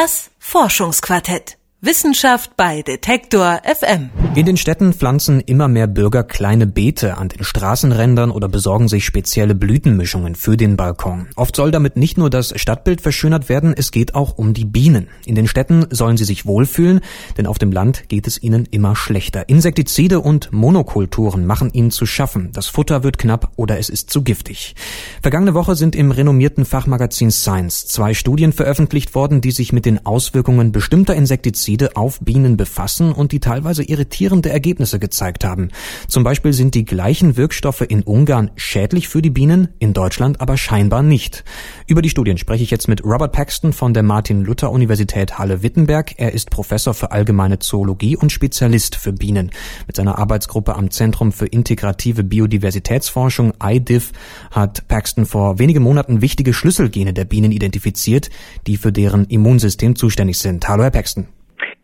Das Forschungsquartett. Wissenschaft bei Detektor FM. In den Städten pflanzen immer mehr Bürger kleine Beete an den Straßenrändern oder besorgen sich spezielle Blütenmischungen für den Balkon. Oft soll damit nicht nur das Stadtbild verschönert werden, es geht auch um die Bienen. In den Städten sollen sie sich wohlfühlen, denn auf dem Land geht es ihnen immer schlechter. Insektizide und Monokulturen machen ihnen zu schaffen. Das Futter wird knapp oder es ist zu giftig. Vergangene Woche sind im renommierten Fachmagazin Science zwei Studien veröffentlicht worden, die sich mit den Auswirkungen bestimmter Insektizide Pestizide auf Bienen befassen und die teilweise irritierende Ergebnisse gezeigt haben. Zum Beispiel sind die gleichen Wirkstoffe in Ungarn schädlich für die Bienen, in Deutschland aber scheinbar nicht. Über die Studien spreche ich jetzt mit Robert Paxton von der Martin-Luther-Universität Halle-Wittenberg. Er ist Professor für allgemeine Zoologie und Spezialist für Bienen. Mit seiner Arbeitsgruppe am Zentrum für integrative Biodiversitätsforschung IDIF hat Paxton vor wenigen Monaten wichtige Schlüsselgene der Bienen identifiziert, die für deren Immunsystem zuständig sind. Hallo, Herr Paxton.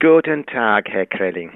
Guten Tag, Herr Krelling.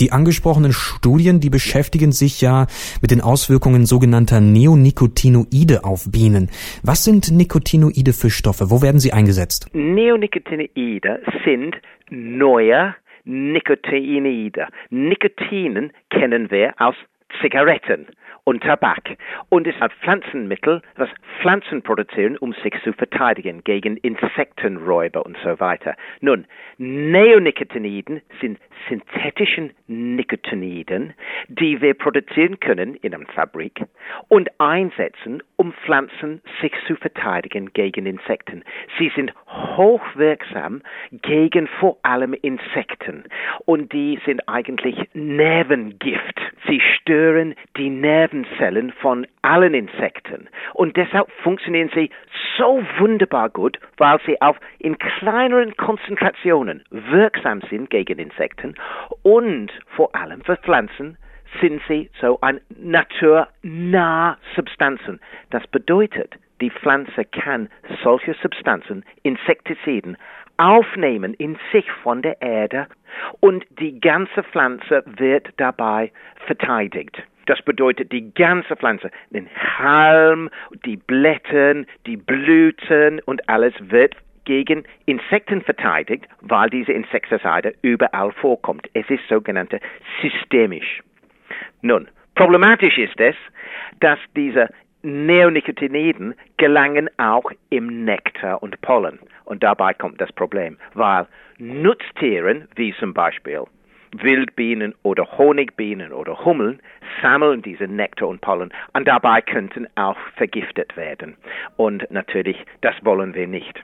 Die angesprochenen Studien, die beschäftigen sich ja mit den Auswirkungen sogenannter Neonicotinoide auf Bienen. Was sind Nicotinoide für Stoffe? Wo werden sie eingesetzt? Neonicotinoide sind neue Nicotinoide. Nicotinen kennen wir aus Zigaretten und Tabak. Und es ein Pflanzenmittel, das Pflanzen produzieren, um sich zu verteidigen gegen Insektenräuber und so weiter. Nun, Neonicotinoiden sind synthetischen Nicotinoiden, die wir produzieren können in einer Fabrik und einsetzen, um Pflanzen sich zu verteidigen gegen Insekten. Sie sind hochwirksam gegen vor allem Insekten und die sind eigentlich Nervengift. Sie stören die Nervenzellen von allen Insekten und deshalb funktionieren sie so wunderbar gut, weil sie auch in kleineren Konzentrationen wirksam sind gegen Insekten und vor allem für Pflanzen sind sie so ein naturnah Substanzen. Das bedeutet, die Pflanze kann solche Substanzen, Insektiziden, aufnehmen in sich von der Erde und die ganze Pflanze wird dabei verteidigt. Das bedeutet, die ganze Pflanze, den Halm, die Blätter, die Blüten und alles wird gegen Insekten verteidigt, weil diese Insektizide überall vorkommt. Es ist sogenannte systemisch. Nun, problematisch ist es, dass diese Neonicotinoiden gelangen auch im Nektar und Pollen. Und dabei kommt das Problem, weil Nutztieren, wie zum Beispiel Wildbienen oder Honigbienen oder Hummeln sammeln diese Nektar und Pollen und dabei könnten auch vergiftet werden. Und natürlich, das wollen wir nicht.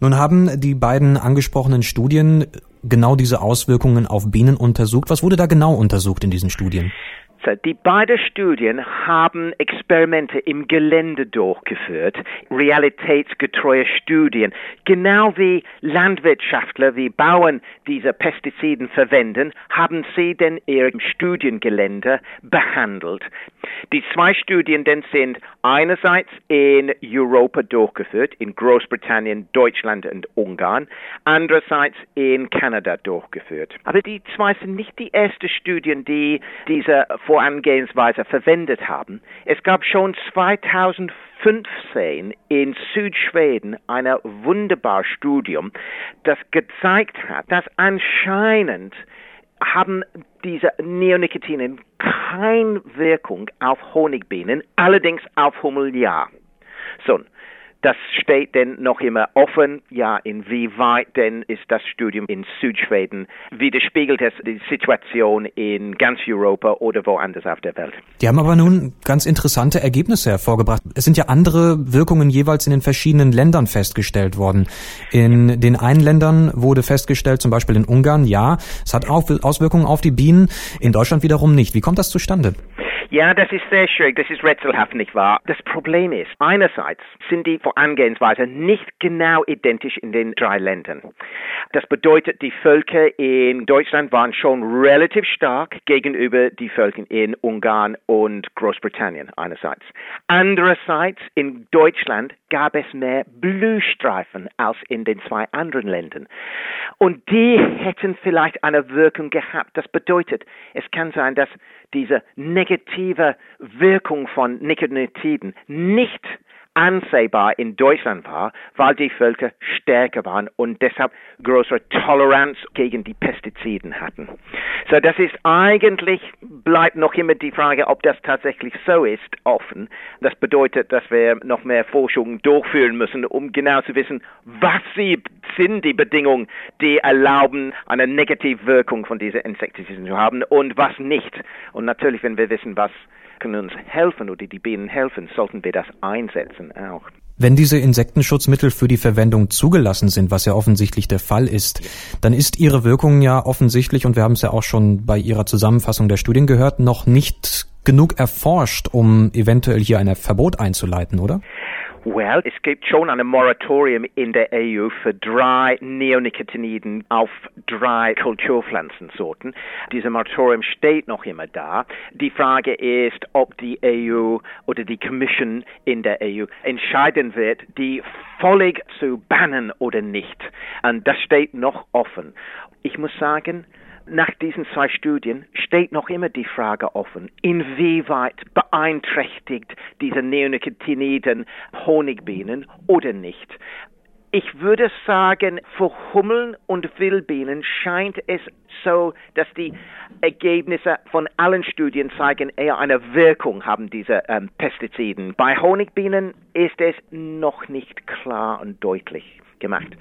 Nun haben die beiden angesprochenen Studien genau diese Auswirkungen auf Bienen untersucht. Was wurde da genau untersucht in diesen Studien? Die beiden Studien haben Experimente im Gelände durchgeführt, realitätsgetreue Studien, genau wie Landwirtschaftler, wie Bauern diese Pestiziden verwenden, haben sie denn ihr Studiengelände behandelt. Die zwei Studien denn sind einerseits in Europa durchgeführt, in Großbritannien, Deutschland und Ungarn, andererseits in Kanada durchgeführt. Aber die zwei sind nicht die ersten Studien, die diese Vorangehensweise verwendet haben. Es gab schon 2015 in Südschweden ein wunderbar Studium, das gezeigt hat, dass anscheinend haben diese Neonicotinen keine Wirkung auf Honigbienen, allerdings auf Hummel ja. So, das steht denn noch immer offen, ja, inwieweit denn ist das Studium in Südschweden, widerspiegelt es die Situation in ganz Europa oder woanders auf der Welt. Die haben aber nun ganz interessante Ergebnisse hervorgebracht. Es sind ja andere Wirkungen jeweils in den verschiedenen Ländern festgestellt worden. In den einen Ländern wurde festgestellt, zum Beispiel in Ungarn, ja, es hat auch Auswirkungen auf die Bienen, in Deutschland wiederum nicht. Wie kommt das zustande? Ja, das ist sehr schwierig, das ist rätselhaft, nicht wahr? Das Problem ist, einerseits sind die Vorangehensweisen nicht genau identisch in den drei Ländern. Das bedeutet, die Völker in Deutschland waren schon relativ stark gegenüber die Völker in Ungarn und Großbritannien einerseits. Andererseits in Deutschland gab es mehr Blühstreifen als in den zwei anderen Ländern. Und die hätten vielleicht eine Wirkung gehabt. Das bedeutet, es kann sein, dass diese negative Wirkung von Nicotinoiden. Nicht ansehbar in Deutschland war, weil die Völker stärker waren und deshalb größere Toleranz gegen die Pestiziden hatten. So, das ist eigentlich, bleibt noch immer die Frage, ob das tatsächlich so ist, offen. Das bedeutet, dass wir noch mehr Forschung durchführen müssen, um genau zu wissen, was sie sind, die Bedingungen, die erlauben, eine Negativwirkung von diesen Insektiziden zu haben und was nicht. Und natürlich, wenn wir wissen, was können uns helfen oder die Bienen helfen, sollten wir das einsetzen auch. Wenn diese Insektenschutzmittel für die Verwendung zugelassen sind, was ja offensichtlich der Fall ist, dann ist ihre Wirkung ja offensichtlich, und wir haben es ja auch schon bei Ihrer Zusammenfassung der Studien gehört, noch nicht genug erforscht, um eventuell hier ein Verbot einzuleiten, oder? Well, es gibt schon ein Moratorium in der EU für drei Neonicotinoiden auf drei Kulturpflanzensorten. Dieses Moratorium steht noch immer da. Die Frage ist, ob die EU oder die Commission in der EU entscheiden wird, die völlig zu bannen oder nicht. Und das steht noch offen. Ich muss sagen, nach diesen zwei Studien steht noch immer die Frage offen, inwieweit beeinträchtigt diese Neonicotinoiden Honigbienen oder nicht. Ich würde sagen, für Hummeln und Wildbienen scheint es so, dass die Ergebnisse von allen Studien zeigen, eher eine Wirkung haben diese ähm, Pestiziden. Bei Honigbienen ist es noch nicht klar und deutlich gemacht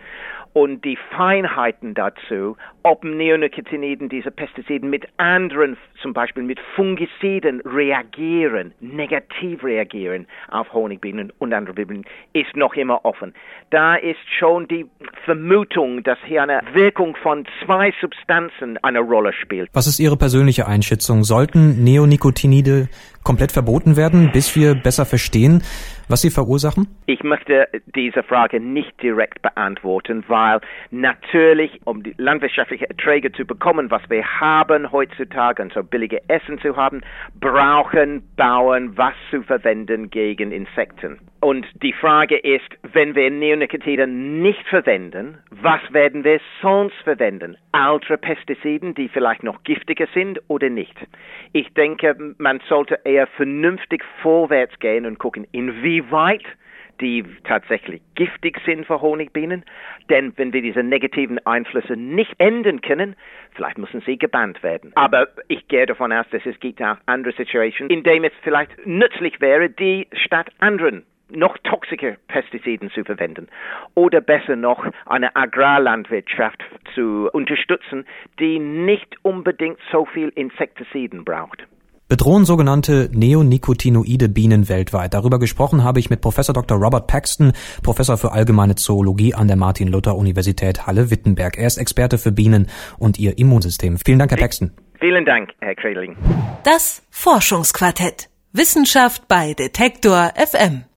und die Feinheiten dazu, ob Neonicotinoiden, diese Pestiziden mit anderen, zum Beispiel mit Fungiziden reagieren, negativ reagieren auf Honigbienen und andere Bienen, ist noch immer offen. Da ist schon die Vermutung, dass hier eine Wirkung von zwei Substanzen eine Rolle spielt. Was ist Ihre persönliche Einschätzung? Sollten Neonicotinoide komplett verboten werden, bis wir besser verstehen, was sie verursachen? Ich möchte diese Frage nicht direkt beantworten, weil natürlich, um die landwirtschaftlichen Erträge zu bekommen, was wir haben heutzutage und so billige Essen zu haben, brauchen Bauern was zu verwenden gegen Insekten. Und die Frage ist, wenn wir Neonicotide nicht verwenden, was werden wir sonst verwenden? Alte Pestiziden, die vielleicht noch giftiger sind oder nicht? Ich denke, man sollte eher vernünftig vorwärts gehen und gucken, inwieweit die tatsächlich giftig sind für Honigbienen. Denn wenn wir diese negativen Einflüsse nicht enden können, vielleicht müssen sie gebannt werden. Aber ich gehe davon aus, dass es gibt auch andere Situationen, in denen es vielleicht nützlich wäre, die statt anderen noch toxische Pestiziden zu verwenden oder besser noch eine Agrarlandwirtschaft zu unterstützen, die nicht unbedingt so viel Insektiziden braucht bedrohen sogenannte Neonicotinoide Bienen weltweit. Darüber gesprochen habe ich mit Professor Dr. Robert Paxton, Professor für allgemeine Zoologie an der Martin-Luther-Universität Halle-Wittenberg. Er ist Experte für Bienen und ihr Immunsystem. Vielen Dank, Herr Paxton. Vielen Dank, Herr Kreling. Das Forschungsquartett. Wissenschaft bei Detektor FM.